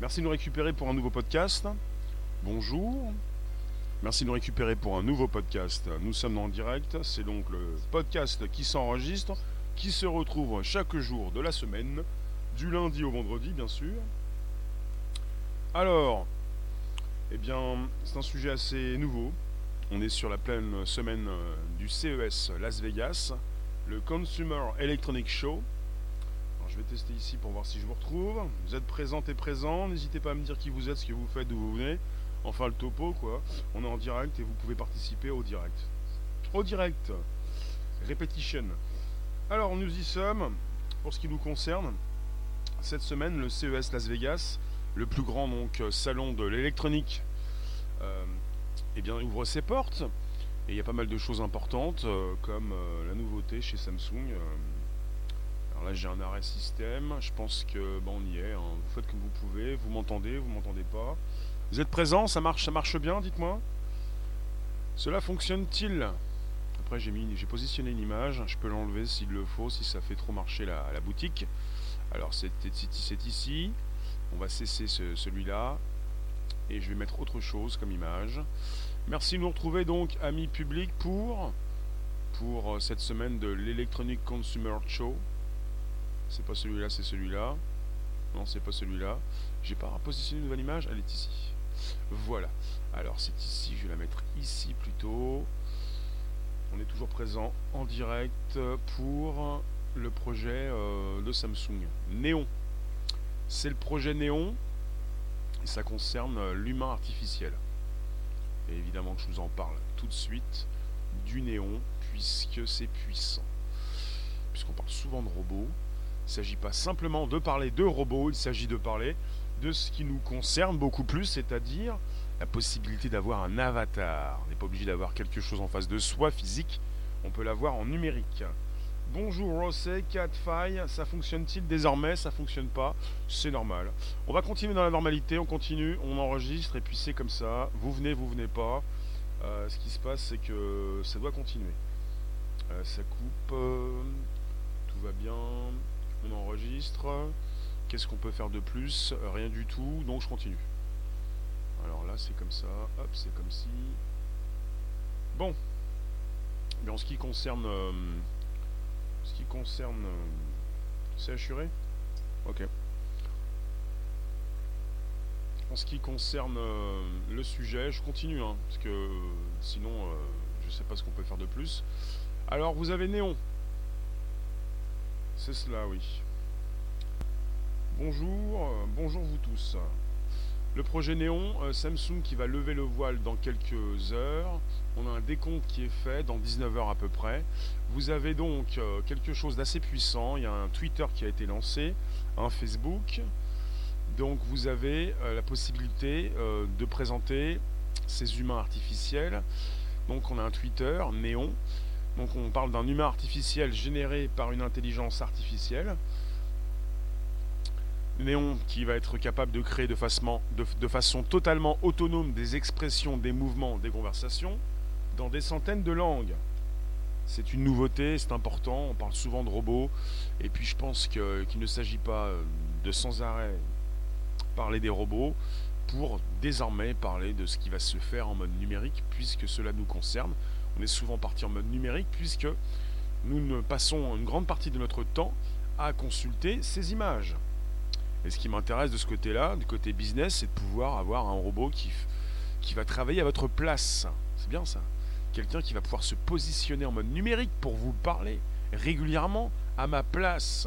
Merci de nous récupérer pour un nouveau podcast. Bonjour. Merci de nous récupérer pour un nouveau podcast. Nous sommes en direct. C'est donc le podcast qui s'enregistre, qui se retrouve chaque jour de la semaine, du lundi au vendredi, bien sûr. Alors, eh bien, c'est un sujet assez nouveau. On est sur la pleine semaine euh, du CES Las Vegas, le Consumer Electronic Show. Je vais tester ici pour voir si je vous retrouve. Vous êtes présent et présent. N'hésitez pas à me dire qui vous êtes, ce que vous faites, d'où vous venez. Enfin, le topo, quoi. On est en direct et vous pouvez participer au direct. Au direct. Repetition. Alors, nous y sommes. Pour ce qui nous concerne, cette semaine, le CES Las Vegas, le plus grand donc salon de l'électronique euh, eh bien, ouvre ses portes. Et il y a pas mal de choses importantes, euh, comme euh, la nouveauté chez Samsung. Alors là, j'ai un arrêt système. Je pense que bon, on y est. Hein. Vous faites comme vous pouvez. Vous m'entendez, vous m'entendez pas. Vous êtes présent Ça marche, ça marche bien Dites-moi. Cela fonctionne-t-il? Après, j'ai mis, j'ai positionné une image. Je peux l'enlever s'il le faut, si ça fait trop marcher la, la boutique. Alors, c'est ici. On va cesser celui-là et je vais mettre autre chose comme image. Merci de nous retrouver donc, amis publics, pour, pour euh, cette semaine de l'Electronic Consumer Show. C'est pas celui-là, c'est celui-là. Non, c'est pas celui-là. J'ai pas positionné une nouvelle image, elle est ici. Voilà. Alors c'est ici, je vais la mettre ici plutôt. On est toujours présent en direct pour le projet euh, de Samsung. Néon. C'est le projet Néon ça concerne euh, l'humain artificiel. Et évidemment que je vous en parle tout de suite du néon, puisque c'est puissant. Puisqu'on parle souvent de robots, il ne s'agit pas simplement de parler de robots, il s'agit de parler de ce qui nous concerne beaucoup plus, c'est-à-dire la possibilité d'avoir un avatar. On n'est pas obligé d'avoir quelque chose en face de soi physique, on peut l'avoir en numérique. Bonjour Rosset, 4 failles, ça fonctionne-t-il désormais? Ça fonctionne pas, c'est normal. On va continuer dans la normalité, on continue, on enregistre et puis c'est comme ça. Vous venez, vous venez pas. Euh, ce qui se passe, c'est que ça doit continuer. Euh, ça coupe, euh, tout va bien, on enregistre. Qu'est-ce qu'on peut faire de plus? Rien du tout, donc je continue. Alors là, c'est comme ça, hop, c'est comme si. Bon. Mais en ce qui concerne ce qui concerne... Euh, c'est assuré? Ok. En ce qui concerne euh, le sujet, je continue, hein, parce que sinon, euh, je ne sais pas ce qu'on peut faire de plus. Alors, vous avez Néon. C'est cela, oui. Bonjour, bonjour vous tous. Le projet Néon, euh, Samsung qui va lever le voile dans quelques heures. On a un décompte qui est fait dans 19 heures à peu près. Vous avez donc euh, quelque chose d'assez puissant. Il y a un Twitter qui a été lancé, un Facebook. Donc vous avez euh, la possibilité de présenter ces humains artificiels. Donc on a un Twitter, Néon. Donc on parle d'un humain artificiel généré par une intelligence artificielle. Néon qui va être capable de créer de façon, totalement autonome des expressions, des mouvements, des conversations dans des centaines de langues. C'est une nouveauté, c'est important, on parle souvent de robots, et puis je pense qu'il ne s'agit pas euh, de sans arrêt parler des robots pour désormais parler de ce qui va se faire en mode numérique, puisque cela nous concerne. On est souvent parti en mode numérique, puisque nous passons une grande partie de notre temps à consulter ces images. Et ce qui m'intéresse de ce côté-là, du côté business, c'est de pouvoir avoir un robot qui, qui va travailler à votre place. C'est bien ça. Quelqu'un qui va pouvoir se positionner en mode numérique pour vous parler régulièrement à ma place.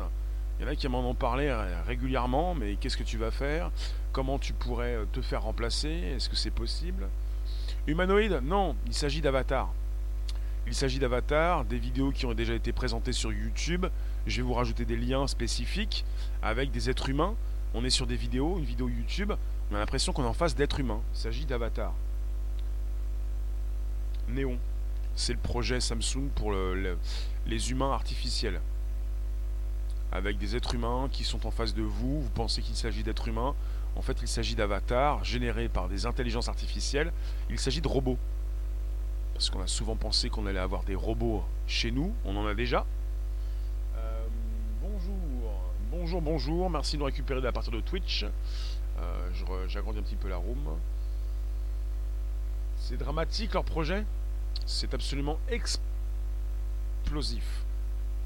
Il y en a qui m'en ont parlé régulièrement, mais qu'est-ce que tu vas faire? Comment tu pourrais euh, te faire remplacer? Est-ce que c'est possible? Humanoïde? Non, il s'agit d'avatar. Il s'agit d'avatar, des vidéos qui ont déjà été présentées sur YouTube. Je vais vous rajouter des liens spécifiques avec des êtres humains on est sur des vidéos, une vidéo YouTube, on a l'impression qu'on est en face d'êtres humains. Il s'agit d'avatar. Néon, c'est le projet Samsung pour les humains artificiels. Avec des êtres humains qui sont en face de vous, vous pensez qu'il s'agit d'êtres humains. En fait, il s'agit d'avatars générés par des intelligences artificielles. Il s'agit de robots. Parce qu'on a souvent pensé qu'on allait avoir des robots chez nous. On en a déjà. Bonjour, bonjour, merci de nous récupérer à partir de Twitch. Euh, j'agrandis un petit peu la room. C'est dramatique leur projet. C'est absolument explosif,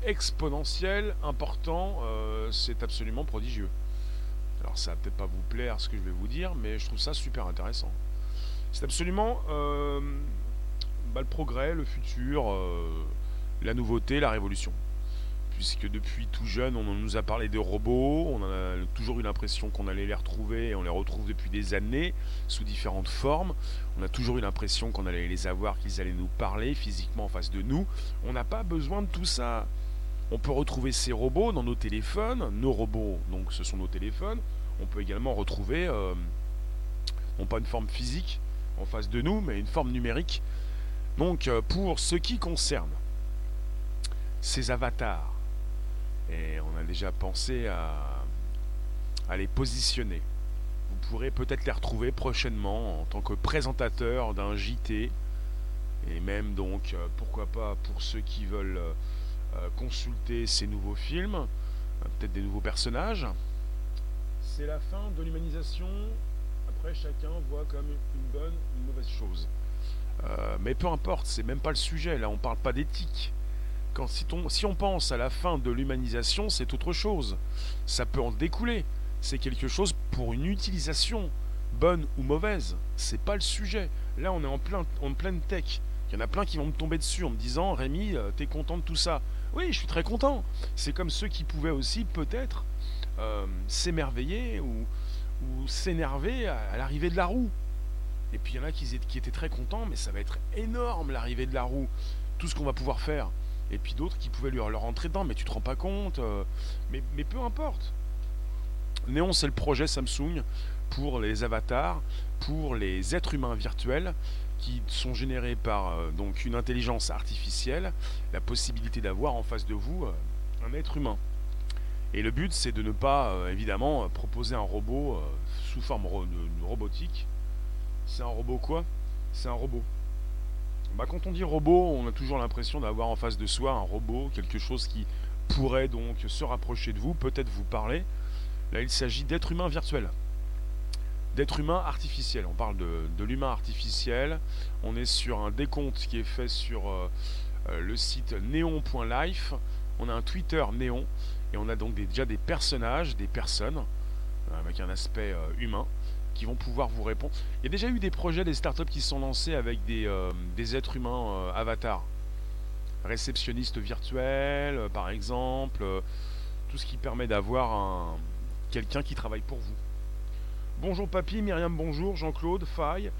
exponentiel, important. Euh, c'est absolument prodigieux. Alors ça va peut-être pas vous plaire ce que je vais vous dire, mais je trouve ça super intéressant. C'est absolument euh, bah, le progrès, le futur, la nouveauté, la révolution puisque depuis tout jeune, on nous a parlé de robots, on a toujours eu l'impression qu'on allait les retrouver, et on les retrouve depuis des années, sous différentes formes. On a toujours eu l'impression qu'on allait les avoir, qu'ils allaient nous parler physiquement en face de nous. On n'a pas besoin de tout ça. On peut retrouver ces robots dans nos téléphones, nos robots, donc ce sont nos téléphones. On peut également retrouver, euh, non pas une forme physique en face de nous, mais une forme numérique. Donc euh, pour ce qui concerne ces avatars, et on a déjà pensé à, les positionner. Vous pourrez peut-être les retrouver prochainement en tant que présentateur d'un JT. Et même donc, euh, pourquoi pas pour ceux qui veulent euh, consulter ces nouveaux films, peut-être des nouveaux personnages. C'est la fin de l'humanisation. Après, chacun voit comme une bonne ou une mauvaise chose. Mais peu importe, c'est même pas le sujet. Là, on parle pas d'éthique si, on, pense à la fin de l'humanisation, c'est autre chose. Ça peut en découler. C'est quelque chose pour une utilisation, bonne ou mauvaise. C'est pas le sujet. Là, on est en, plein, en pleine tech. Il y en a plein qui vont me tomber dessus en me disant Rémi, euh, t'es content de tout ça Oui, je suis très content. C'est comme ceux qui pouvaient aussi peut-être euh, s'émerveiller ou, s'énerver à, l'arrivée de la roue. Et puis il y en a qui étaient très contents, mais ça va être énorme l'arrivée de la roue. Tout ce qu'on va pouvoir faire et puis d'autres qui pouvaient lui leur rentrer dedans, mais tu te rends pas compte, euh, mais, peu importe. Néon, c'est le projet Samsung pour les avatars, pour les êtres humains virtuels qui sont générés par euh, donc une intelligence artificielle, la possibilité d'avoir en face de vous euh, un être humain. Et le but, c'est de ne pas, évidemment, proposer un robot sous forme robotique. C'est un robot quoi C'est un robot. Bah, quand on dit robot, on a toujours l'impression d'avoir en face de soi un robot, quelque chose qui pourrait donc se rapprocher de vous, peut-être vous parler. Là, il s'agit d'être humain virtuel, d'être humain artificiel. On parle de, l'humain artificiel. On est sur un décompte qui est fait sur euh, euh, le site néon.life. On a un Twitter néon et on a donc déjà des personnages, des personnes euh, avec un aspect humain qui vont pouvoir vous répondre. Il y a déjà eu des projets, des startups qui sont lancés avec des, euh, des êtres humains euh, avatars. Réceptionnistes virtuels, euh, par exemple. tout ce qui permet d'avoir un, quelqu'un qui travaille pour vous. Bonjour Papy, Myriam, bonjour, Jean-Claude, Faye,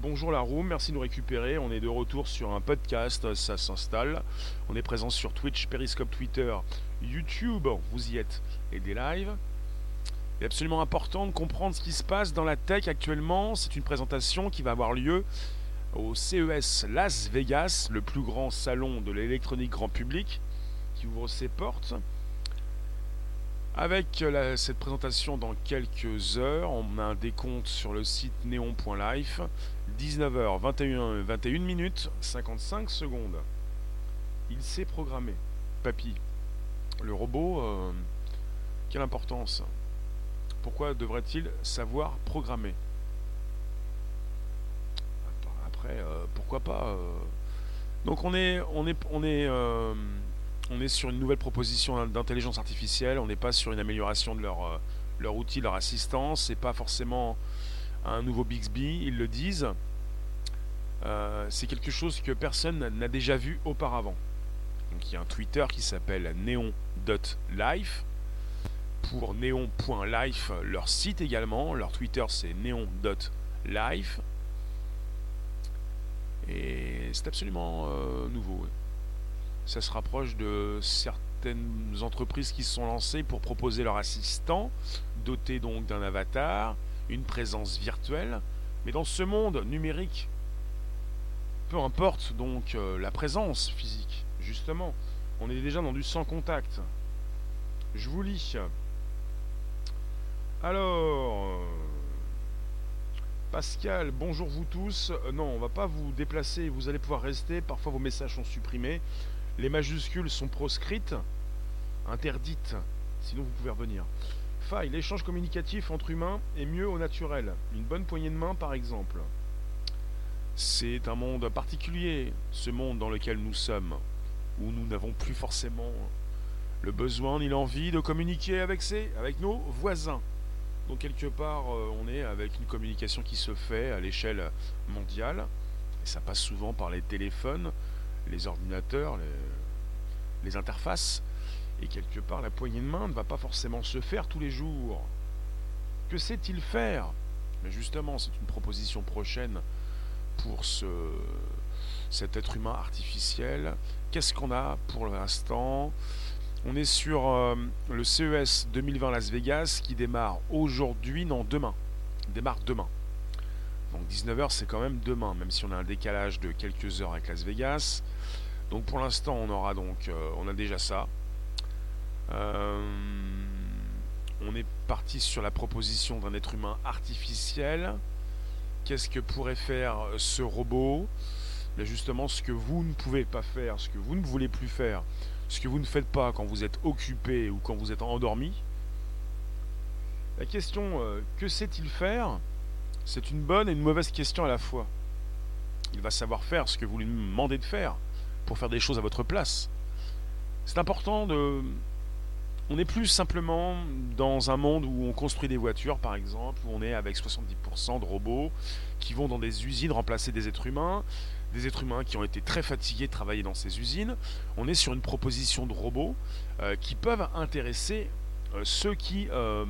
bonjour la room, merci de nous récupérer. On est de retour sur un podcast, ça s'installe. On est présent sur Twitch, Periscope, Twitter, YouTube, vous y êtes, et des lives. Il est absolument important de comprendre ce qui se passe dans la tech actuellement. C'est une présentation qui va avoir lieu au CES Las Vegas, le plus grand salon de l'électronique grand public, qui ouvre ses portes. Avec cette présentation dans quelques heures, on a un décompte sur le site néon.life. 19h, 21, 21 minutes, 55 secondes. Il s'est programmé. Papy, le robot, euh, quelle importance pourquoi devrait-il savoir programmer? Après, euh, pourquoi pas euh. Donc on est, on est, on est, euh, on est sur une nouvelle proposition d'intelligence artificielle. On n'est pas sur une amélioration de leur, leur outil, leur assistance. C'est pas forcément un nouveau Bixby. Ils le disent. c'est quelque chose que personne n'a déjà vu auparavant. Donc il y a un Twitter qui s'appelle neon.life pour neon.life, leur site également. Leur Twitter c'est neon.life. Et c'est absolument euh, nouveau. Ça se rapproche de certaines entreprises qui se sont lancées pour proposer leur assistant, doté donc d'un avatar, une présence virtuelle. Mais dans ce monde numérique, peu importe donc euh, la présence physique, justement, on est déjà dans du sans contact. Je vous lis. Alors, euh, Pascal, bonjour vous tous. Euh, non, on va pas vous déplacer, vous allez pouvoir rester. Parfois vos messages sont supprimés. Les majuscules sont proscrites, interdites Sinon, vous pouvez revenir. Faille, l'échange communicatif entre humains est mieux au naturel. Une bonne poignée de main, par exemple. C'est un monde particulier, ce monde dans lequel nous sommes, où nous n'avons plus forcément le besoin ni l'envie de communiquer avec, avec nos voisins. Donc quelque part, euh, on est avec une communication qui se fait à l'échelle mondiale, et ça passe souvent par les téléphones, les ordinateurs, les, interfaces, et quelque part, la poignée de main ne va pas forcément se faire tous les jours. Que sait-il faire? Mais justement, c'est une proposition prochaine pour ce, cet être humain artificiel. Qu'est-ce qu'on a pour l'instant? On est sur euh, le CES 2020 Las Vegas qui démarre aujourd'hui, non demain. démarre demain. Donc 19h c'est quand même demain, même si on a un décalage de quelques heures avec Las Vegas. Donc pour l'instant on aura donc euh, on a déjà ça. Euh, on est parti sur la proposition d'un être humain artificiel. Qu'est-ce que pourrait faire ce robot? Mais Justement, ce que vous ne pouvez pas faire, ce que vous ne voulez plus faire, ce que vous ne faites pas quand vous êtes occupé ou quand vous êtes endormi. La question euh, que sait-il faire? C'est une bonne et une mauvaise question à la fois. Il va savoir faire ce que vous lui demandez de faire pour faire des choses à votre place. C'est important de, on n'est plus simplement dans un monde où on construit des voitures, par exemple, où on est avec 70% de robots qui vont dans des usines remplacer des êtres humains, des êtres humains qui ont été très fatigués de travailler dans ces usines. On est sur une proposition de robots euh, qui peuvent intéresser euh, ceux qui euh,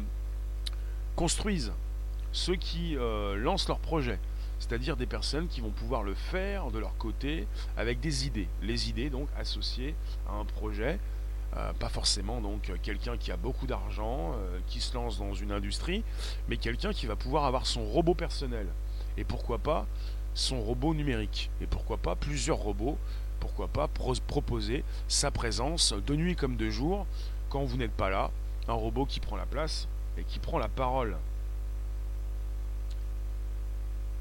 construisent, ceux qui lancent leurs projets. C'est-à-dire des personnes qui vont pouvoir le faire de leur côté avec des idées. Les idées donc associées à un projet pas forcément donc quelqu'un qui a beaucoup d'argent, qui se lance dans une industrie, mais quelqu'un qui va pouvoir avoir son robot personnel. Et pourquoi pas son robot numérique. Et pourquoi pas plusieurs robots. Pourquoi pas proposer sa présence de nuit comme de jour quand vous n'êtes pas là. Un robot qui prend la place et qui prend la parole.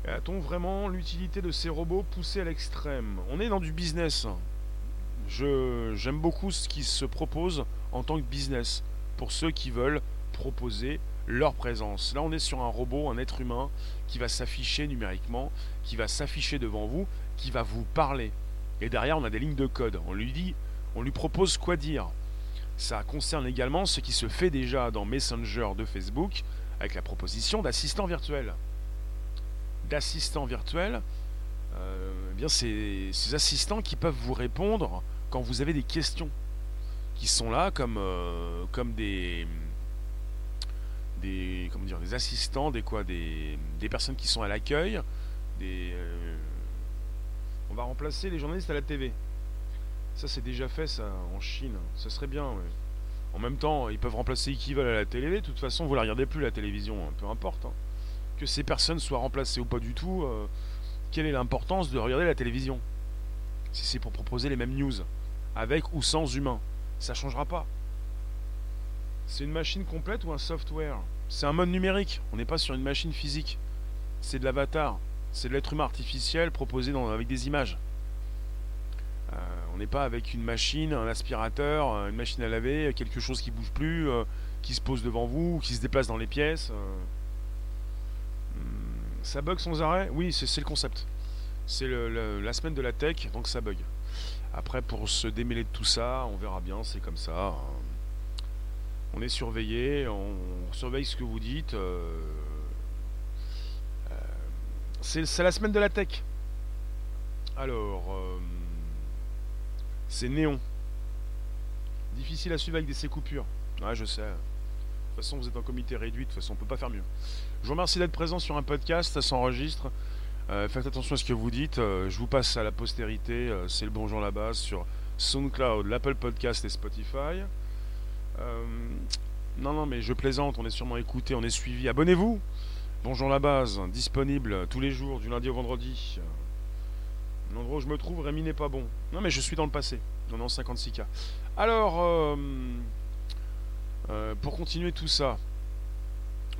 A-t-on vraiment l'utilité de ces robots poussés à l'extrême? On est dans du business j'aime beaucoup ce qui se propose en tant que business pour ceux qui veulent proposer leur présence. Là, on est sur un robot, un être humain qui va s'afficher numériquement, qui va s'afficher devant vous, qui va vous parler. Et derrière, on a des lignes de code. On lui dit, on lui propose quoi dire. Ça concerne également ce qui se fait déjà dans Messenger de Facebook avec la proposition d'assistant virtuel. D'assistant virtuel, euh, eh bien ces assistants qui peuvent vous répondre quand vous avez des questions qui sont là comme, euh, comme des, des, comment dire, des assistants, des, quoi, des, personnes qui sont à l'accueil, euh, on va remplacer les journalistes à la TV. Ça c'est déjà fait ça en Chine, ça serait bien. En même temps, ils peuvent remplacer qui veulent à la télé. De toute façon, vous la regardez plus la télévision, hein, peu importe. Hein. Que ces personnes soient remplacées ou pas du tout, euh, quelle est l'importance de regarder la télévision? Si c'est pour proposer les mêmes news avec ou sans humain. Ça changera pas. C'est une machine complète ou un software C'est un mode numérique. On n'est pas sur une machine physique. C'est de l'avatar. C'est de l'être humain artificiel proposé avec des images. Euh, on n'est pas avec une machine, un aspirateur, euh, une machine à laver, quelque chose qui bouge plus, euh, qui se pose devant vous, qui se déplace dans les pièces. Hmm, ça bug sans arrêt? Oui, c'est le concept. C'est la semaine de la tech, donc ça bug. Après, pour se démêler de tout ça, on verra bien, c'est comme ça. Hein. On est surveillé, on surveille ce que vous dites. Euh, euh, c'est la semaine de la tech. Alors, euh, c'est néon. Difficile à suivre avec des coupures. Ouais, je sais. De toute façon, vous êtes en comité réduit, de toute façon, on peut pas faire mieux. Je vous remercie d'être présent sur un podcast, ça s'enregistre. Faites attention à ce que vous dites. Je vous passe à la postérité. C'est le bonjour à la base sur SoundCloud, l'Apple Podcast et Spotify. Non, non, mais je plaisante. On est sûrement écouté, on est suivi. Abonnez-vous. Bonjour la base, disponible tous les jours, du lundi au vendredi. L'endroit où je me trouve, Rémi n'est pas bon. Non, mais je suis dans le passé. Non, non, 56K. Alors, pour continuer tout ça,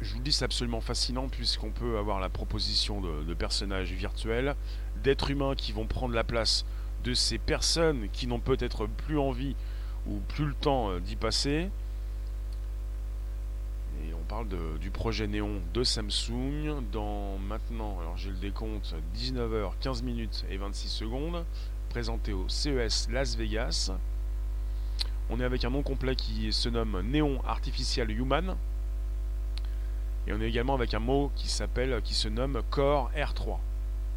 je vous le dis, c'est absolument fascinant puisqu'on peut avoir la proposition de, personnages virtuels, d'êtres humains qui vont prendre la place de ces personnes qui n'ont peut-être plus envie plus le temps euh, d'y passer. parle du projet Néon de Samsung dans maintenant, alors j'ai le décompte, 19h 15 minutes et 26 secondes, présenté au CES Las Vegas. On est avec un nom complet qui se nomme Néon Artificial Human. Et on est également avec un mot qui s'appelle, qui se nomme Core R3.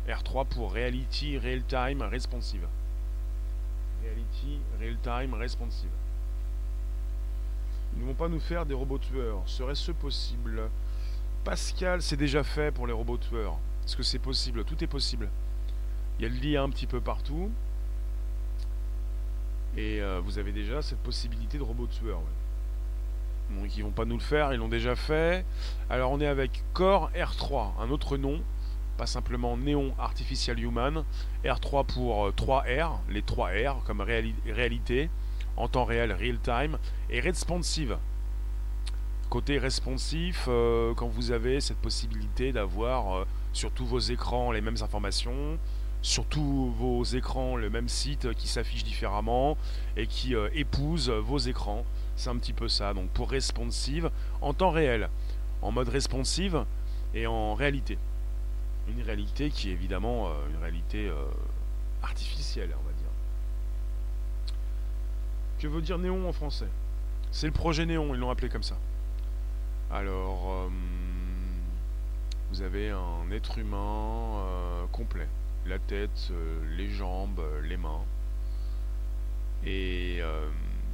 R3 pour Reality Real Time Responsive. Reality Real Time Responsive. Ils ne vont pas nous faire des robots tueurs. Serait-ce possible? Pascal, c'est déjà fait pour les robots tueurs. Est-ce que c'est possible? Tout est possible. Il y a le lien un petit peu partout. Et euh, vous avez déjà cette possibilité de robot tueur. Donc ils vont pas nous le faire, ils l'ont déjà fait. Alors on est avec Core R3, un autre nom, pas simplement Néon Artificial Human. R3 pour 3R, euh, les 3 R comme réalité, en temps réel, real time, et responsive. Côté responsif, euh, quand vous avez cette possibilité d'avoir sur tous vos écrans les mêmes informations, sur tous vos écrans le même site qui s'affiche différemment et qui euh, épouse vos écrans. C'est un petit peu ça. Donc pour responsive, en temps réel, en mode responsive et en réalité. Une réalité qui est évidemment euh, une réalité euh, artificielle, on va dire. Que veut dire néon en français? C'est le projet néon, ils l'ont appelé comme ça. Alors, vous avez un être humain complet la tête, euh, les jambes, euh, les mains. Et euh,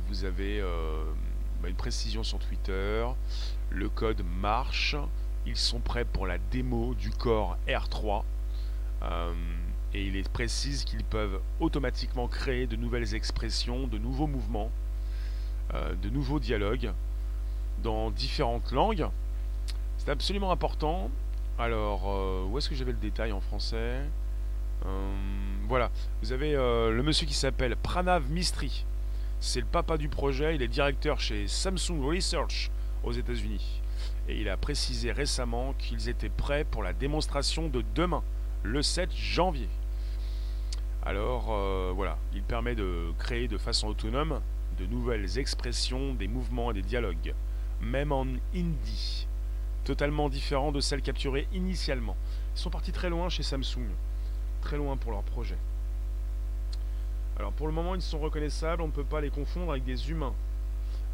vous avez bah, une précision sur Twitter. Le code marche. Ils sont prêts pour la démo du corps R3. et il est précise qu'ils peuvent automatiquement créer de nouvelles expressions, de nouveaux mouvements, de nouveaux dialogues dans différentes langues. C'est absolument important. Alors, où est-ce que j'avais le détail en français? Euh, voilà, vous avez euh, le monsieur qui s'appelle Pranav Mistry. C'est le papa du projet, il est directeur chez Samsung Research aux États-Unis. Et il a précisé récemment qu'ils étaient prêts pour la démonstration de demain, le 7 janvier. Alors euh, voilà, il permet de créer de façon autonome de nouvelles expressions, des mouvements et des dialogues, même en hindi, totalement différents de celles capturées initialement. Ils sont partis très loin chez Samsung très loin pour leur projet. Alors pour le moment, ils sont reconnaissables, on ne peut pas les confondre avec des humains.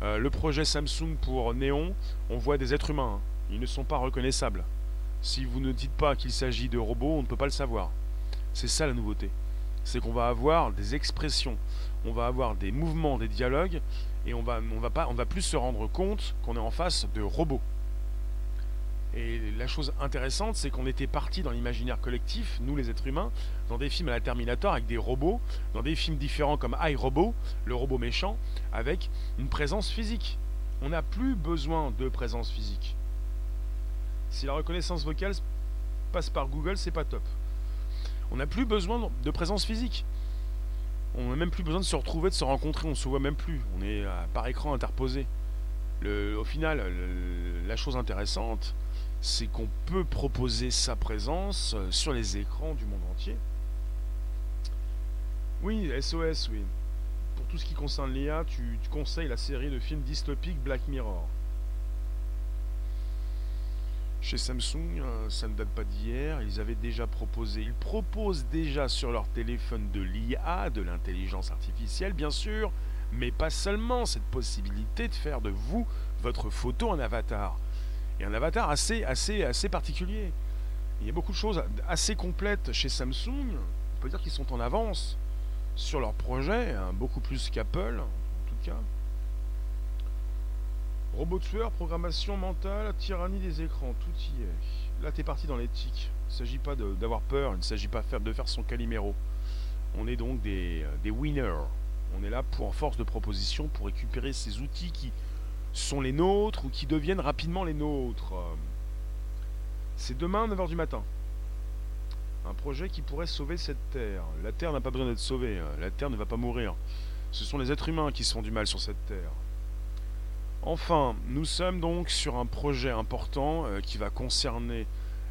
Euh, le projet Samsung pour Néon, on voit des êtres humains. Hein. Ils ne sont pas reconnaissables. Si vous ne dites pas qu'il s'agit de robots, on ne peut pas le savoir. C'est ça la nouveauté. C'est qu'on va avoir des expressions, on va avoir des mouvements, des dialogues, et on va, on va, pas, on va plus se rendre compte qu'on est en face de robots. Et la chose intéressante, c'est qu'on était parti dans l'imaginaire collectif, nous les êtres humains, dans des films à la Terminator avec des robots, dans des films différents comme iRobot, le robot méchant, avec une présence physique. On n'a plus besoin de présence physique. Si la reconnaissance vocale passe par Google, c'est pas top. On n'a plus besoin de présence physique. On n'a même plus besoin de se retrouver, de se rencontrer, on se voit même plus. On est par écran interposé. au final, la chose intéressante, c'est qu'on peut proposer sa présence euh, sur les écrans du monde entier. Oui, SOS, oui. Pour tout ce qui concerne l'IA, tu, conseilles la série de films dystopiques Black Mirror. Chez Samsung, euh, ça ne date pas d'hier, ils avaient déjà proposé, ils proposent déjà sur leur téléphone de l'IA, de l'intelligence artificielle bien sûr, mais pas seulement cette possibilité de faire de vous votre photo en avatar et un avatar assez, assez, assez particulier. Il y a beaucoup de choses assez complètes chez Samsung. On peut dire qu'ils sont en avance sur leur projet, hein, beaucoup plus qu'Apple, en tout cas. Robot tueur, programmation mentale, tyrannie des écrans, tout y est. Là, tu es parti dans l'éthique. Il ne s'agit pas d'avoir peur, il ne s'agit pas de faire son caliméro. On est donc des, des winners. On est là pour, en force de proposition pour récupérer ces outils qui, sont les nôtres ou qui deviennent rapidement les nôtres. C'est demain 9h du matin. Un projet qui pourrait sauver cette Terre. La Terre n'a pas besoin d'être sauvée. Hein. La Terre ne va pas mourir. Ce sont les êtres humains qui se font du mal sur cette Terre. Enfin, nous sommes donc sur un projet important euh, qui va concerner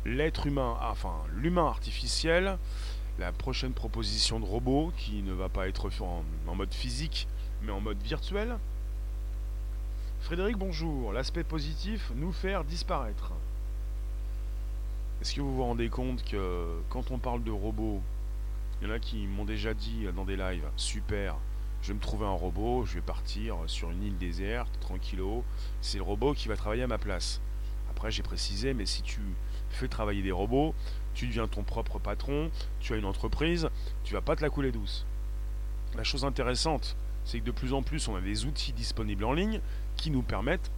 l'être humain, enfin l'humain artificiel, la prochaine proposition de robot qui ne va pas être en mode physique mais en mode virtuel Frédéric, bonjour. L'aspect positif, nous faire disparaître. Est-ce que vous vous rendez compte que quand on parle de robots, il y en a qui m'ont déjà dit dans des lives, super, je vais me trouver un robot, je vais partir sur une île déserte, tranquillo, c'est le robot qui va travailler à ma place. Après, j'ai précisé, mais si tu fais travailler des robots, tu deviens ton propre patron, tu as une entreprise, tu vas pas te la couler douce. La chose intéressante, c'est que de plus en plus, on a des outils disponibles en ligne qui nous permettent,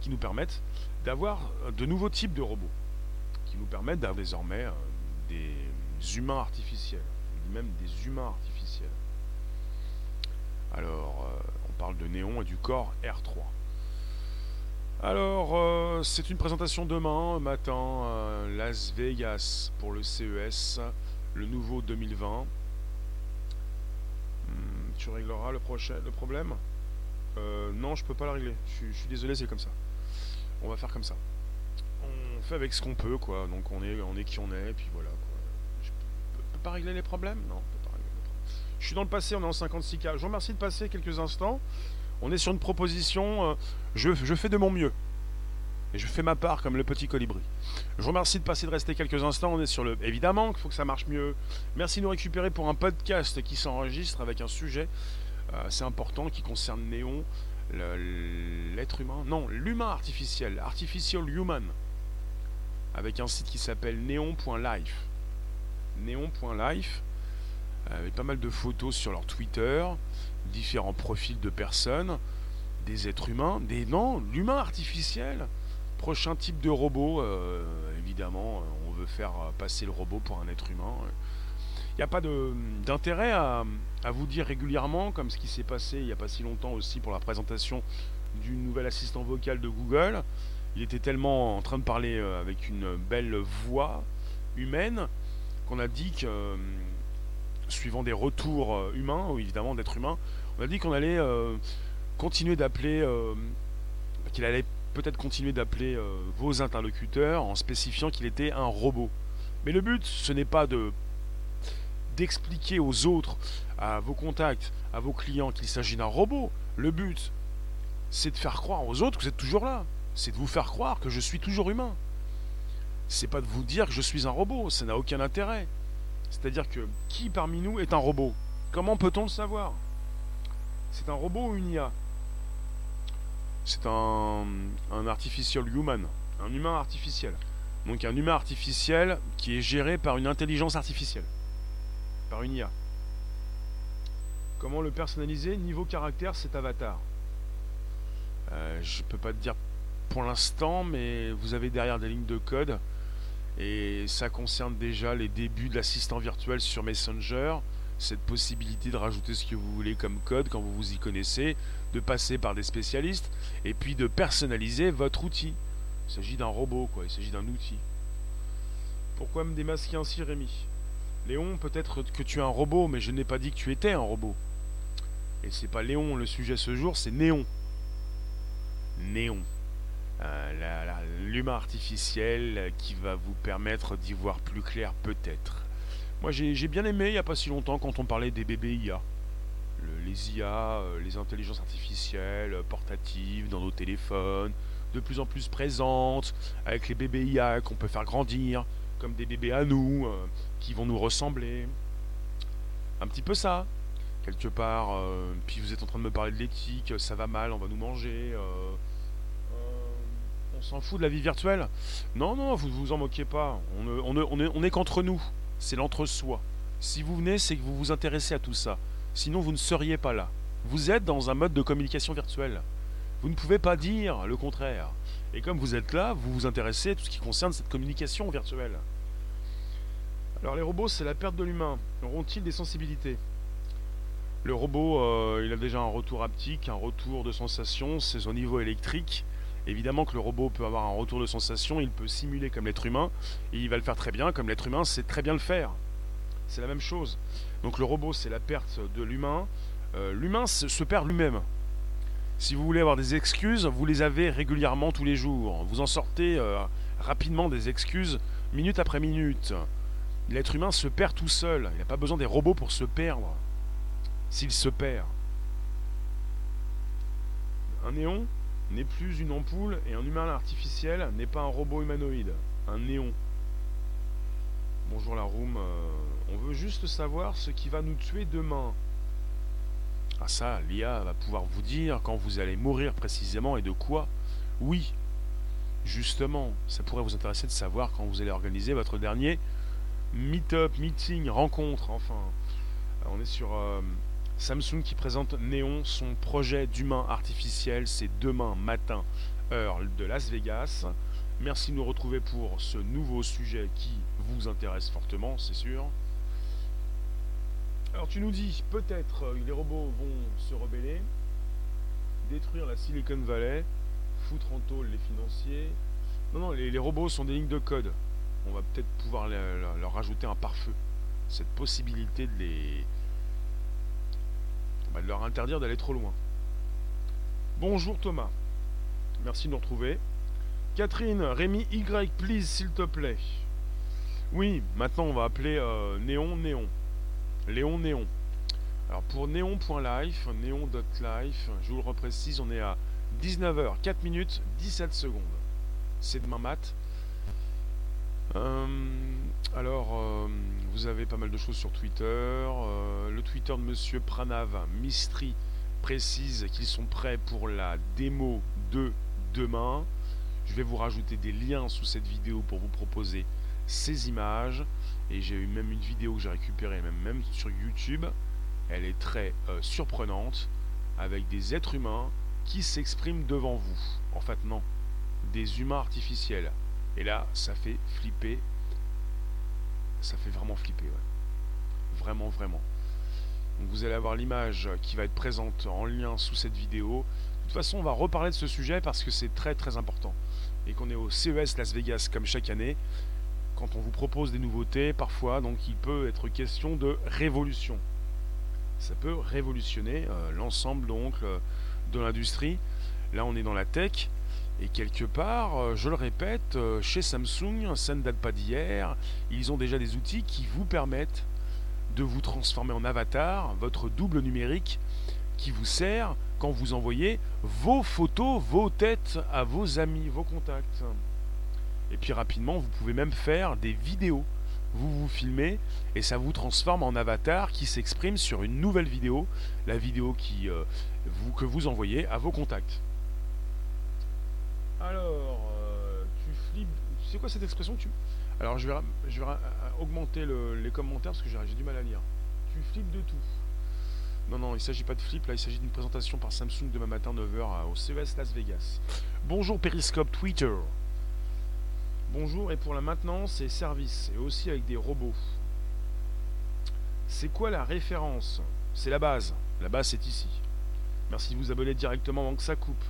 qui nous permettent d'avoir de nouveaux types de robots qui nous permettent d'avoir désormais euh, des humains artificiels, même des humains artificiels. Alors, euh, on parle de Néon et du corps R3. Alors, euh, c'est une présentation demain matin, Las Vegas pour le CES, le nouveau 2020. Hmm, tu régleras le, prochain, le problème? Non, je peux pas la régler. Je, suis désolé, c'est comme ça. On va faire comme ça fait avec ce qu'on peut, quoi. Donc on est, on est qui on est, et puis voilà. Quoi. Je peux, pas régler les problèmes? Non, pas régler les problèmes. Je suis dans le passé, on est en 56K. Je vous remercie de passer quelques instants. On est sur une proposition, euh, je, je fais de mon mieux. Et je fais ma part comme le petit colibri. Je vous remercie de passer, de rester quelques instants. On est sur le. Évidemment qu'il faut que ça marche mieux. Merci de nous récupérer pour un podcast qui s'enregistre avec un sujet euh, assez important qui concerne Néon, l'être humain. Non, l'humain artificiel. Artificial human avec un site qui s'appelle neon.life. Neon.life, euh, avec pas mal de photos sur leur Twitter, différents profils de personnes, des êtres humains, des non, l'humain artificiel. Prochain type de robot, euh, évidemment, euh, on veut faire passer le robot pour un être humain. Il n'y a pas d'intérêt à, vous dire régulièrement, comme ce qui s'est passé il n'y a pas si longtemps aussi pour la présentation du nouvel assistant vocal de Google, il était tellement en train de parler euh, avec une belle voix humaine qu'on a dit que, euh, suivant des retours euh, humains, ou évidemment d'êtres humains, on a dit qu'on allait continuer d'appeler, qu'il allait peut-être continuer d'appeler vos interlocuteurs en spécifiant qu'il était un robot. Mais le but, ce n'est pas de d'expliquer aux autres, à vos contacts, à vos clients qu'il s'agit d'un robot. Le but, c'est de faire croire aux autres que vous êtes toujours là c'est de vous faire croire que je suis toujours humain. C'est pas de vous dire que je suis un robot, ça n'a aucun intérêt. C'est-à-dire que qui parmi nous est un robot? Comment peut-on le savoir? C'est un robot ou une IA C'est un, un artificial human, un humain artificiel. Donc un humain artificiel qui est géré par une intelligence artificielle, une IA. Comment le personnaliser Niveau caractère, cet avatar? Euh, je peux pas te dire pour l'instant, mais vous avez derrière des lignes de code. Et ça concerne déjà les débuts de l'assistant virtuel sur Messenger. Cette possibilité de rajouter ce que vous voulez comme code quand vous vous y connaissez, de passer par des spécialistes, et puis de personnaliser votre outil. Il s'agit d'un robot, quoi. Il s'agit d'un outil. Pourquoi me démasquer ainsi, Rémi? Léon, peut-être que tu es un robot, mais je n'ai pas dit que tu étais un robot. Et c'est pas Léon le sujet ce jour, c'est Néon. Néon. Euh, l'humain artificiel qui va vous permettre d'y voir plus clair peut-être. Moi j'ai bien aimé il n'y a pas si longtemps quand on parlait des bébés IA. les IA, euh, les intelligences artificielles euh, portatives dans nos téléphones, de plus en plus présentes, avec les bébés IA qu'on peut faire grandir, comme des bébés à nous, qui vont nous ressembler. Un petit peu ça, quelque part. puis vous êtes en train de me parler de l'éthique, ça va mal, on va nous manger on s'en fout de la vie virtuelle. Non, non, vous ne vous en moquez pas. On, on, est, on est qu'entre nous. C'est l'entre-soi. Si vous venez, c'est que vous vous intéressez à tout ça. Sinon, vous ne seriez pas là. Vous êtes dans un mode de communication virtuelle. Vous ne pouvez pas dire le contraire. Et comme vous êtes là, vous vous intéressez à tout ce qui concerne cette communication virtuelle. Alors les robots, c'est la perte de l'humain. Auront-ils des sensibilités? Le robot, euh, il a déjà un retour haptique, un retour de sensation, c'est au niveau électrique. Évidemment que le robot peut avoir un retour de sensation, il peut simuler comme l'être humain, et il va le faire très bien, comme l'être humain sait très bien le faire. C'est la même chose. Donc le robot, c'est la perte de l'humain. Euh, l'humain se, perd lui-même. Si vous voulez avoir des excuses, vous les avez régulièrement tous les jours. Vous en sortez euh, rapidement des excuses, minute après minute. L'être humain se perd tout seul. Il n'a pas besoin des robots pour se perdre. S'il se perd. Un néon n'est plus une ampoule et un humain artificiel n'est pas un robot humanoïde, un néon. Bonjour la room, euh, on veut juste savoir ce qui va nous tuer demain. Ah ça, l'IA va pouvoir vous dire quand vous allez mourir précisément et de quoi. Oui, justement, ça pourrait vous intéresser de savoir quand vous allez organiser votre dernier meet-up, meeting, rencontre, enfin. On est sur euh, Samsung qui présente Néon, son projet d'humain artificiel. C'est demain matin, heure de Las Vegas. Merci de nous retrouver pour ce nouveau sujet qui vous intéresse fortement, c'est sûr. Alors tu nous dis, peut-être euh, les robots vont se rebeller, détruire la Silicon Valley, foutre en tôle les financiers. Non, non, les, robots sont des lignes de code. On va peut-être pouvoir leur, rajouter un pare-feu. Cette possibilité de les... de leur interdire d'aller trop loin. Bonjour Thomas. Merci de nous retrouver. Catherine, Rémi Y, please, s'il te plaît. Oui, maintenant on va appeler euh, Néon Néon. Léon Néon. Alors pour néon.life, néon.life, je vous le reprécise, on est à 19h, 4 minutes, 17 secondes. C'est demain mat. Euh, alors, euh, vous avez pas mal de choses sur Twitter. le Twitter de Monsieur Pranav Mistry précise qu'ils sont prêts pour la démo de demain. Je vais vous rajouter des liens sous cette vidéo pour vous proposer ces images. Et j'ai eu même une vidéo que j'ai récupérée, même, sur YouTube. Elle est très euh, surprenante, avec des êtres humains qui s'expriment devant vous. En fait, non. Des humains artificiels. Et là, ça fait flipper. Ça fait vraiment flipper. Vraiment, vraiment. Vous allez avoir l'image qui va être présente en lien sous cette vidéo. De toute façon, on va reparler de ce sujet parce que c'est très très important. Et qu'on est au CES Las Vegas comme chaque année quand on vous propose des nouveautés, parfois, donc il peut être question de révolution. Ça peut révolutionner euh, l'ensemble donc euh, de l'industrie. Là, on est dans la tech. Et quelque part, euh, je le répète, chez Samsung, ça ne date pas d'hier, ils ont déjà des outils qui vous permettent de vous transformer en avatar, votre double numérique, qui vous sert quand vous envoyez vos photos, vos têtes à vos amis, vos contacts. Et puis rapidement, vous pouvez même faire des vidéos. Vous vous filmez et ça vous transforme en avatar qui s'exprime sur une nouvelle vidéo, la vidéo euh, que vous envoyez à vos contacts. Alors, euh, tu flippes. C'est quoi cette expression tu... Alors, je vais, je vais augmenter les commentaires parce que j'ai du mal à lire. Tu flippes de tout. Non, non, il ne s'agit pas de flip, là, il s'agit d'une présentation par Samsung demain matin 9h au CES Las Vegas. Bonjour Periscope Twitter. Bonjour et pour la maintenance et service, et aussi avec des robots. C'est quoi la référence? C'est la base. La base c'est ici. Merci de vous abonner directement avant que ça coupe.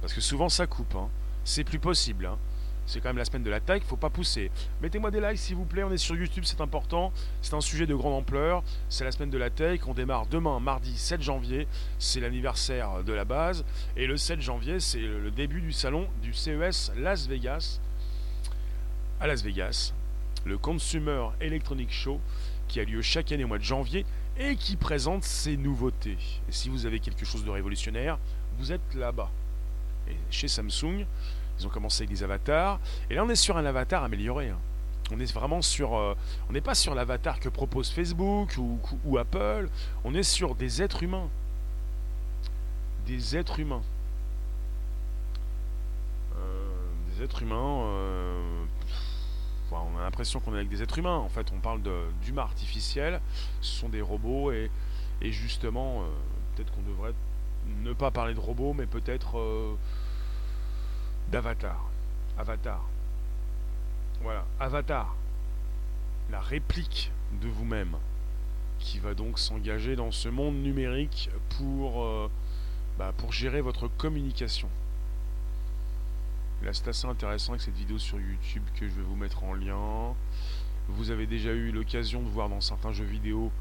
Parce que souvent ça coupe. Hein. C'est plus possible. Hein. C'est quand même la semaine de la tech, faut pas pousser. Mettez-moi des likes s'il vous plaît, on est sur YouTube, c'est important. C'est un sujet de grande ampleur. C'est la semaine de la tech, on démarre demain, mardi 7 janvier. C'est l'anniversaire de la base. Et le 7 janvier, c'est le début du salon du CES Las Vegas à Las Vegas, le Consumer Electronic Show qui a lieu chaque année au mois de janvier et qui présente ses nouveautés. Et si vous avez quelque chose de révolutionnaire, vous êtes là-bas. Et chez Samsung, ils ont commencé avec des avatars, et là on est sur un avatar amélioré. Hein. On est vraiment sur, euh, on n'est pas sur l'avatar que propose Facebook ou, Apple. On est sur des êtres humains, des êtres humains, euh, des êtres humains. Euh, on a l'impression qu'on est avec des êtres humains. En fait, on parle d'humains artificiels. Ce sont des robots et, justement, euh, peut-être qu'on devrait ne pas parler de robots, mais peut-être euh, d'avatar. Avatar. Voilà, avatar. La réplique de vous-même qui va donc s'engager dans ce monde numérique pour, euh, bah, pour gérer votre communication. Là, c'est assez intéressant avec cette vidéo sur YouTube que je vais vous mettre en lien. Vous avez déjà eu l'occasion de voir dans certains jeux vidéo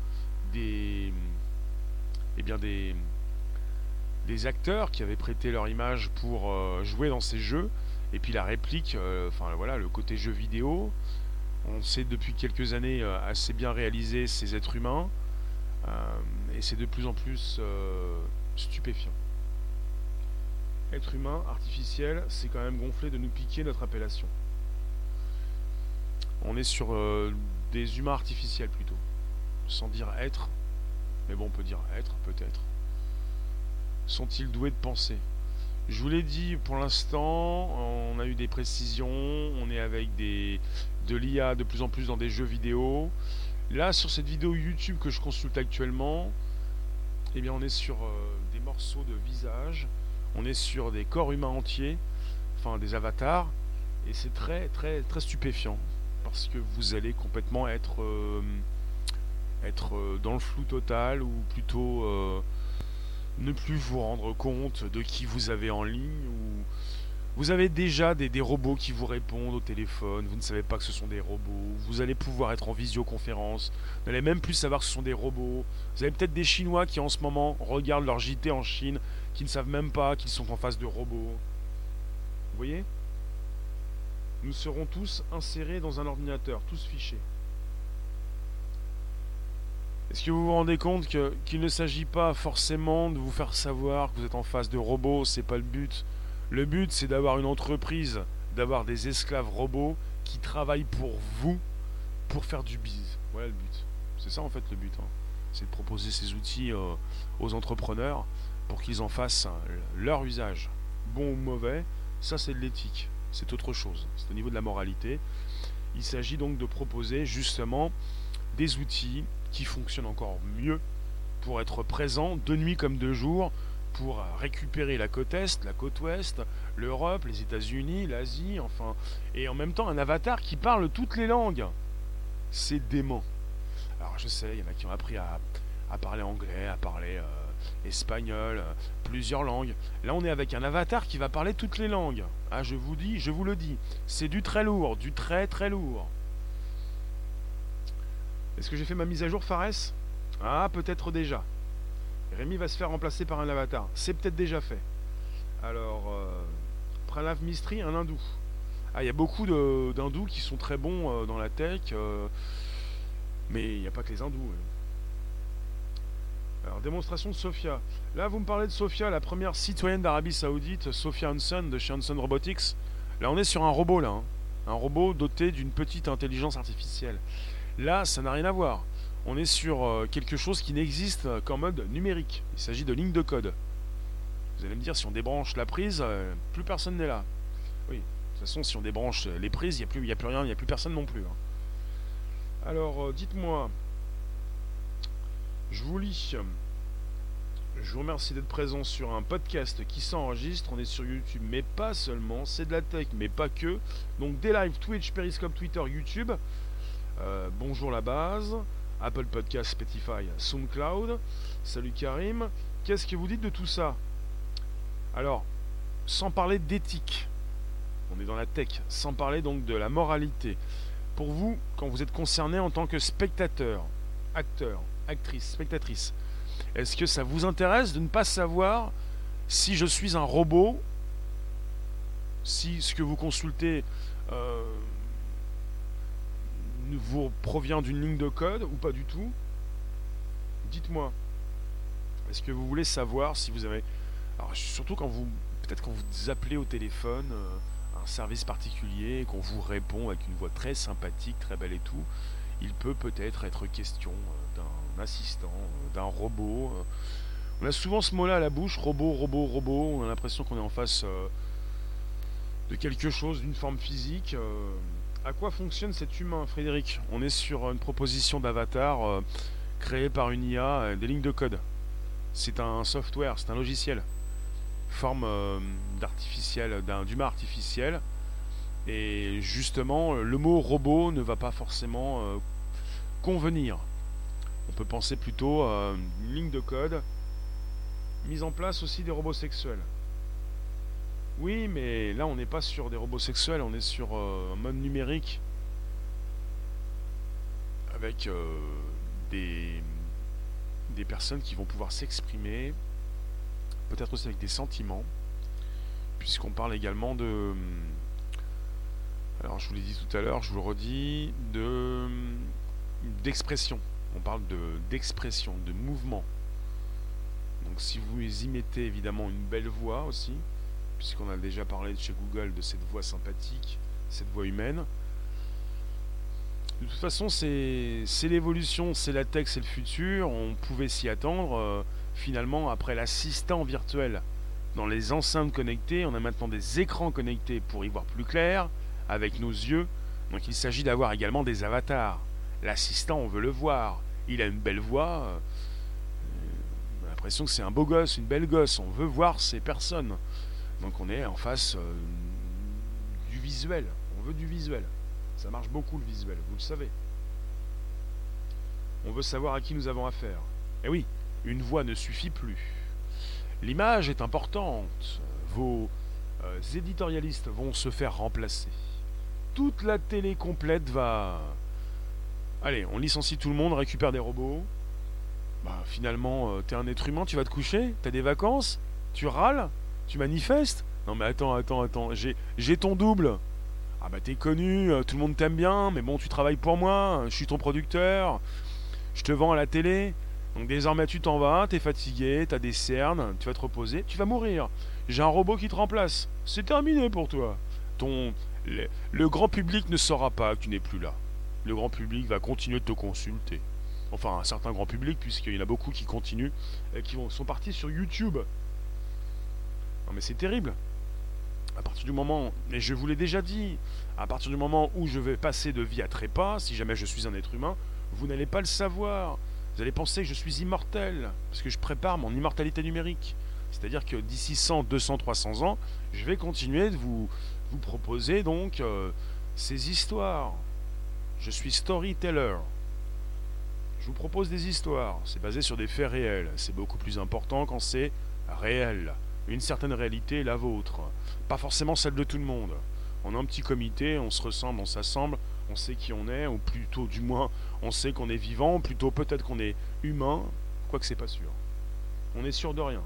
des, eh bien des, des acteurs qui avaient prêté leur image pour euh, jouer dans ces jeux. Et puis la réplique, euh, enfin voilà, le côté jeu vidéo. On sait depuis quelques années euh, assez bien réaliser ces êtres humains. et c'est de plus en plus stupéfiant. Être humain, artificiel, c'est quand même gonflé de nous piquer notre appellation. On est sur des humains artificiels plutôt. Sans dire être, mais bon, on peut dire être, peut-être. Sont-ils doués de penser? Je vous l'ai dit, pour l'instant, on a eu des précisions, on est avec des, de l'IA de plus en plus dans des jeux vidéo. Là, sur cette vidéo YouTube que je consulte actuellement, eh bien, on est sur euh, des morceaux de visage, on est sur des corps humains entiers, enfin des avatars, et c'est très, très, très stupéfiant parce que vous allez complètement être, euh, euh, dans le flou total ou plutôt ne plus vous rendre compte de qui vous avez en ligne ou vous avez déjà des, robots qui vous répondent au téléphone, vous ne savez pas que ce sont des robots, vous allez pouvoir être en visioconférence, vous n'allez même plus savoir que ce sont des robots, vous avez peut-être des Chinois qui en ce moment regardent leur JT en Chine, qui ne savent même pas qu'ils sont en face de robots. Vous voyez? Nous serons tous insérés dans un ordinateur, tous fichés. Est-ce que vous vous rendez compte qu'il ne s'agit pas forcément de vous faire savoir que vous êtes en face de robots, c'est pas le but. Le but, c'est d'avoir une entreprise, d'avoir des esclaves robots qui travaillent pour vous pour faire du biz. Voilà le but. C'est ça en fait le but. Hein. C'est de proposer ces outils euh, aux entrepreneurs pour qu'ils en fassent leur usage. Bon ou mauvais, ça c'est de l'éthique. C'est autre chose. C'est au niveau de la moralité. Il s'agit donc de proposer justement des outils qui fonctionnent encore mieux pour être présents de nuit comme de jour pour récupérer la côte Est, la côte Ouest, l'Europe, les États-Unis, l'Asie, enfin. Et en même temps, un avatar qui parle toutes les langues. C'est dément. Alors je sais, il y en a qui ont appris à, parler anglais, à parler euh, espagnol, euh, plusieurs langues. Là, on est avec un avatar qui va parler toutes les langues. Ah, je vous dis, je vous le dis, c'est du très lourd, du très très lourd. Est-ce que j'ai fait ma mise à jour, Fares? Ah, peut-être déjà. Rémi va se faire remplacer par un avatar. C'est peut-être déjà fait. Alors, euh, Pranav Mistry, un hindou. Ah, il y a beaucoup d'hindous qui sont très bons euh, dans la tech, euh, mais il n'y a pas que les hindous. Alors, démonstration de Sophia. Là, vous me parlez de Sophia, la première citoyenne d'Arabie Saoudite, Sophia Hansen de chez Hansen Robotics. Là, on est sur un robot, là. Hein. Un robot doté d'une petite intelligence artificielle. Là, ça n'a rien à voir on est sur euh, quelque chose qui n'existe qu'en mode numérique. Il s'agit de lignes de code. Vous allez me dire, si on débranche la prise, euh, plus personne n'est là. Oui, de toute façon, si on débranche les prises, il n'y a, plus, rien, il n'y a plus personne non plus. Hein. Alors, euh, dites-moi, je vous lis. Je vous remercie d'être présent sur un podcast qui s'enregistre. On est sur YouTube, mais pas seulement. C'est de la tech, mais pas que. Donc des lives Twitch, Periscope, Twitter, YouTube. Bonjour la base. Apple Podcast, Spotify, SoundCloud. Salut Karim. Qu'est-ce que vous dites de tout ça? Alors, sans parler d'éthique, on est dans la tech, sans parler donc de la moralité. Pour vous, quand vous êtes concerné en tant que spectateur, acteur, actrice, spectatrice, est-ce que ça vous intéresse de ne pas savoir si je suis un robot, si ce que vous consultez euh, vous provient d'une ligne de code ou pas du tout Dites-moi. Est-ce que vous voulez savoir si vous avez... Alors surtout quand vous... Peut-être quand vous appelez au téléphone euh, un service particulier qu'on vous répond avec une voix très sympathique, très belle et tout, il peut peut-être être question euh, d'un assistant, euh, d'un robot. On a souvent ce mot-là à la bouche, robot, robot, robot. On a l'impression qu'on est en face de quelque chose, d'une forme physique. À quoi fonctionne cet humain, Frédéric? On est sur une proposition d'avatar euh, créée par une IA, euh, des lignes de code. C'est un software, c'est un logiciel. Forme euh, d'artificiel, d'humain artificiel. Et justement, le mot robot ne va pas forcément convenir. On peut penser plutôt à une ligne de code, mise en place aussi des robots sexuels. Oui, mais là, on n'est pas sur des robots sexuels, on est sur euh, un mode numérique. Avec euh, des, des personnes qui vont pouvoir s'exprimer, peut-être aussi avec des sentiments, puisqu'on parle également de... Alors, je vous l'ai dit tout à l'heure, je vous le redis, de d'expression. On parle de d'expression, de mouvement. Donc si vous y mettez évidemment une belle voix aussi, puisqu'on a déjà parlé chez Google de cette voix sympathique, cette voix humaine. De toute façon, c'est l'évolution, c'est la tech, c'est le futur. On pouvait s'y attendre. Euh, finalement, après l'assistant virtuel dans les enceintes connectées, on a maintenant des écrans connectés pour y voir plus clair avec nos yeux. Donc il s'agit d'avoir également des avatars. L'assistant, on veut le voir. Il a une belle voix. Euh, on a l'impression que c'est un beau gosse, une belle gosse. On veut voir ces personnes. Donc on est en face euh, du visuel. On veut du visuel. Ça marche beaucoup le visuel, vous le savez. On veut savoir à qui nous avons affaire. Eh oui, une voix ne suffit plus. L'image est importante. Vos euh, éditorialistes vont se faire remplacer. Toute la télé complète va... Allez, on licencie tout le monde, récupère des robots. Bah finalement, euh, t'es un être humain, tu vas te coucher, t'as des vacances, tu râles, tu manifestes. Non mais attends, attends, attends, j'ai ton double. Ah bah t'es connu, euh, tout le monde t'aime bien, mais bon tu travailles pour moi, je suis ton producteur, je te vends à la télé. Donc désormais tu t'en vas, t'es fatigué, t'as des cernes, tu vas te reposer, tu vas mourir. J'ai un robot qui te remplace. C'est terminé pour toi. Ton le, grand public ne saura pas que tu n'es plus là. Le grand public va continuer de te consulter. Enfin, un certain grand public, puisqu'il y en a beaucoup qui continuent, et qui sont partis sur YouTube. Non mais c'est terrible. À partir du moment, et je vous l'ai déjà dit, à partir du moment où je vais passer de vie à trépas, si jamais je suis un être humain, vous n'allez pas le savoir. Vous allez penser que je suis immortel, parce que je prépare mon immortalité numérique. C'est-à-dire que d'ici 100, 200, 300 ans, je vais continuer de vous, vous proposer donc euh, ces histoires. Je suis storyteller. Je vous propose des histoires. C'est basé sur des faits réels. C'est beaucoup plus important quand c'est réel une certaine réalité la vôtre, pas forcément celle de tout le monde. On a un petit comité, on se ressemble, on s'assemble, on sait qui on est, ou plutôt du moins on sait qu'on est vivant, plutôt peut-être qu'on est humain, quoique c'est pas sûr. On est sûr de rien.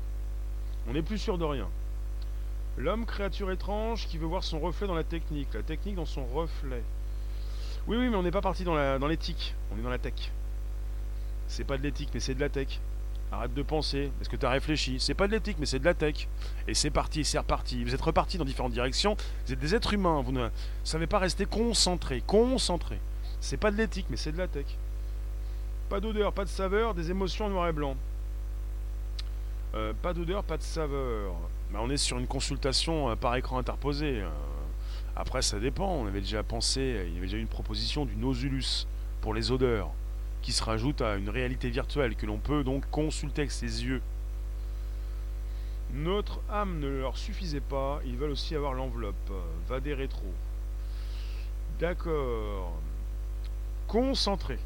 On n'est plus sûr de rien. L'homme, créature étrange qui veut voir son reflet dans la technique, la technique dans son reflet. Oui, oui, mais on n'est pas parti dans l'éthique, on est dans la tech. C'est pas de l'éthique, mais c'est de la tech. Arrête de penser. Est-ce que tu as réfléchi? C'est pas de l'éthique, mais c'est de la tech. Et c'est parti, c'est reparti. Vous êtes reparti dans différentes directions. Vous êtes des êtres humains. Vous ne savez pas rester concentré. Concentré. C'est pas de l'éthique, mais c'est de la tech. Pas d'odeur, pas de saveur, des émotions noir et blanc. Euh, pas d'odeur, pas de saveur. Bah, on est sur une consultation euh, par écran interposé. Euh. après, ça dépend. On avait déjà pensé, il y avait déjà une proposition du Nosulus pour les odeurs qui se rajoute à une réalité virtuelle que l'on peut donc consulter avec ses yeux. Notre âme ne leur suffisait pas, ils veulent aussi avoir l'enveloppe. Va des rétro. D'accord. Concentré.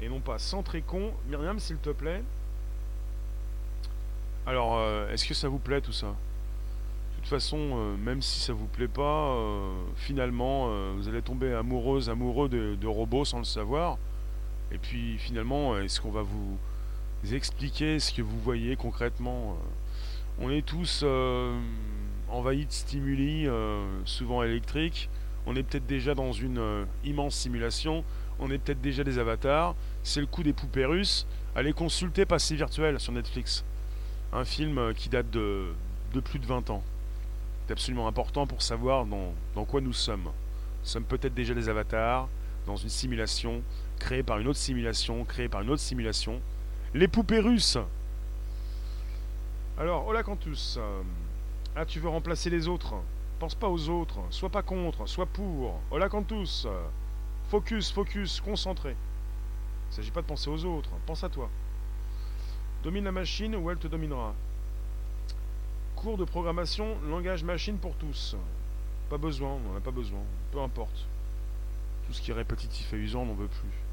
Et non pas centré con. Myriam, s'il te plaît. Alors, euh, est-ce que ça vous plaît tout ça? De toute façon, euh, même si ça vous plaît pas, euh, finalement, vous allez tomber amoureuse, amoureux de robots sans le savoir. Et puis finalement, euh, est-ce qu'on va vous expliquer ce que vous voyez concrètement euh? On est tous euh, envahis de stimuli, souvent électriques. On est peut-être déjà dans une immense simulation. On est peut-être déjà des avatars. C'est le coup des poupées russes. Allez consulter Passé Virtuel sur Netflix. Un film qui date de, plus de 20 ans. C'est absolument important pour savoir dans, dans quoi nous sommes. Nous sommes peut-être déjà des avatars, dans une simulation, créée par une autre simulation, créée par une autre simulation. Les poupées russes Alors, Hola Cantus. Ah, tu veux remplacer les autres? Pense pas aux autres. Sois pas contre, sois pour. Hola Cantus. Focus, focus, concentré. Il ne s'agit pas de penser aux autres, pense à toi. Domine la machine ou elle te dominera. Cours de programmation, langage machine pour tous. Pas besoin, on n'en a pas besoin, peu importe. Tout ce qui est répétitif et usant, on n'en veut plus.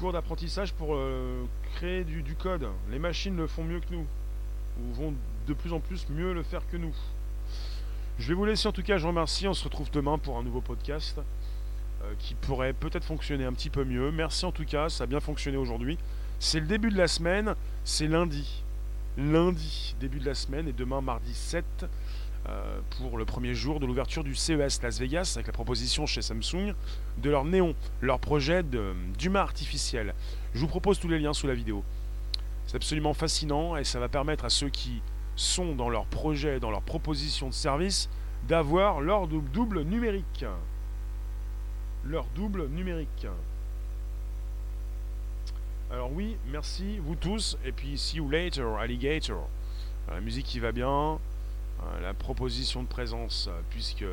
Cours d'apprentissage pour euh, créer du, code. Les machines le font mieux que nous. Ou vont de plus en plus mieux le faire que nous. Je vais vous laisser en tout cas, je vous remercie. On se retrouve demain pour un nouveau podcast euh, qui pourrait peut-être fonctionner un petit peu mieux. Merci en tout cas, ça a bien fonctionné aujourd'hui. C'est le début de la semaine, c'est lundi. Lundi, début de la semaine, et demain, mardi 7, euh, pour le premier jour de l'ouverture du CES Las Vegas avec la proposition chez Samsung de leur néon, leur projet d'humain artificiel. Je vous propose tous les liens sous la vidéo. C'est absolument fascinant et ça va permettre à ceux qui sont dans leur projet, dans leur proposition de service, d'avoir leur double numérique. Leur double numérique. Alors oui, merci vous tous, et puis see you later, alligator. La musique qui va bien, la proposition de présence, puisque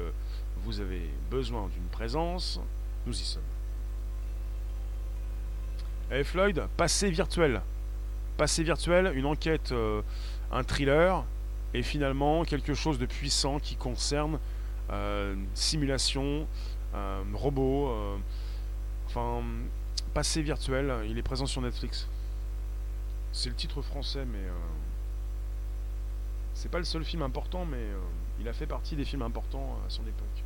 vous avez besoin d'une présence, nous y sommes. Et Floyd, passé virtuel. Passé virtuel, une enquête, euh, un thriller, et finalement quelque chose de puissant qui concerne euh, simulation, euh, robot, enfin, passé virtuel, il est présent sur Netflix. C'est le titre français, mais c'est pas le seul film important, mais il a fait partie des films importants à son époque.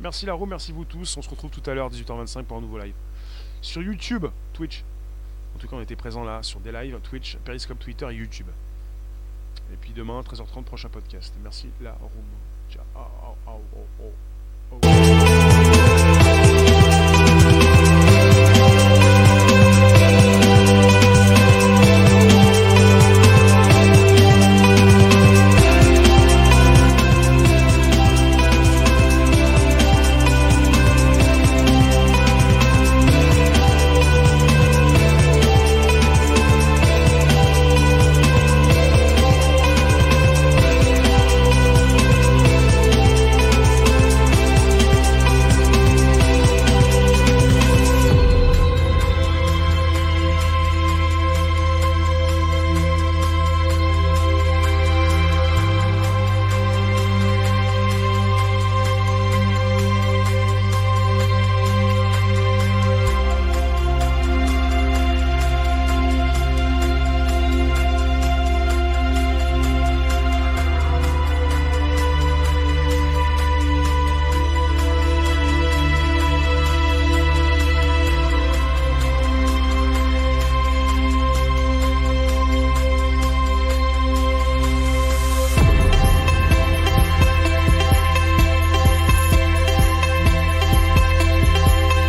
Merci Laro, merci vous tous. On se retrouve tout à l'heure 18h25 pour un nouveau live. Sur YouTube, Twitch. En tout cas, on était présent là sur des lives, Twitch, Periscope, Twitter et YouTube. Et puis demain, 13h30, prochain podcast. Merci la room. Ciao.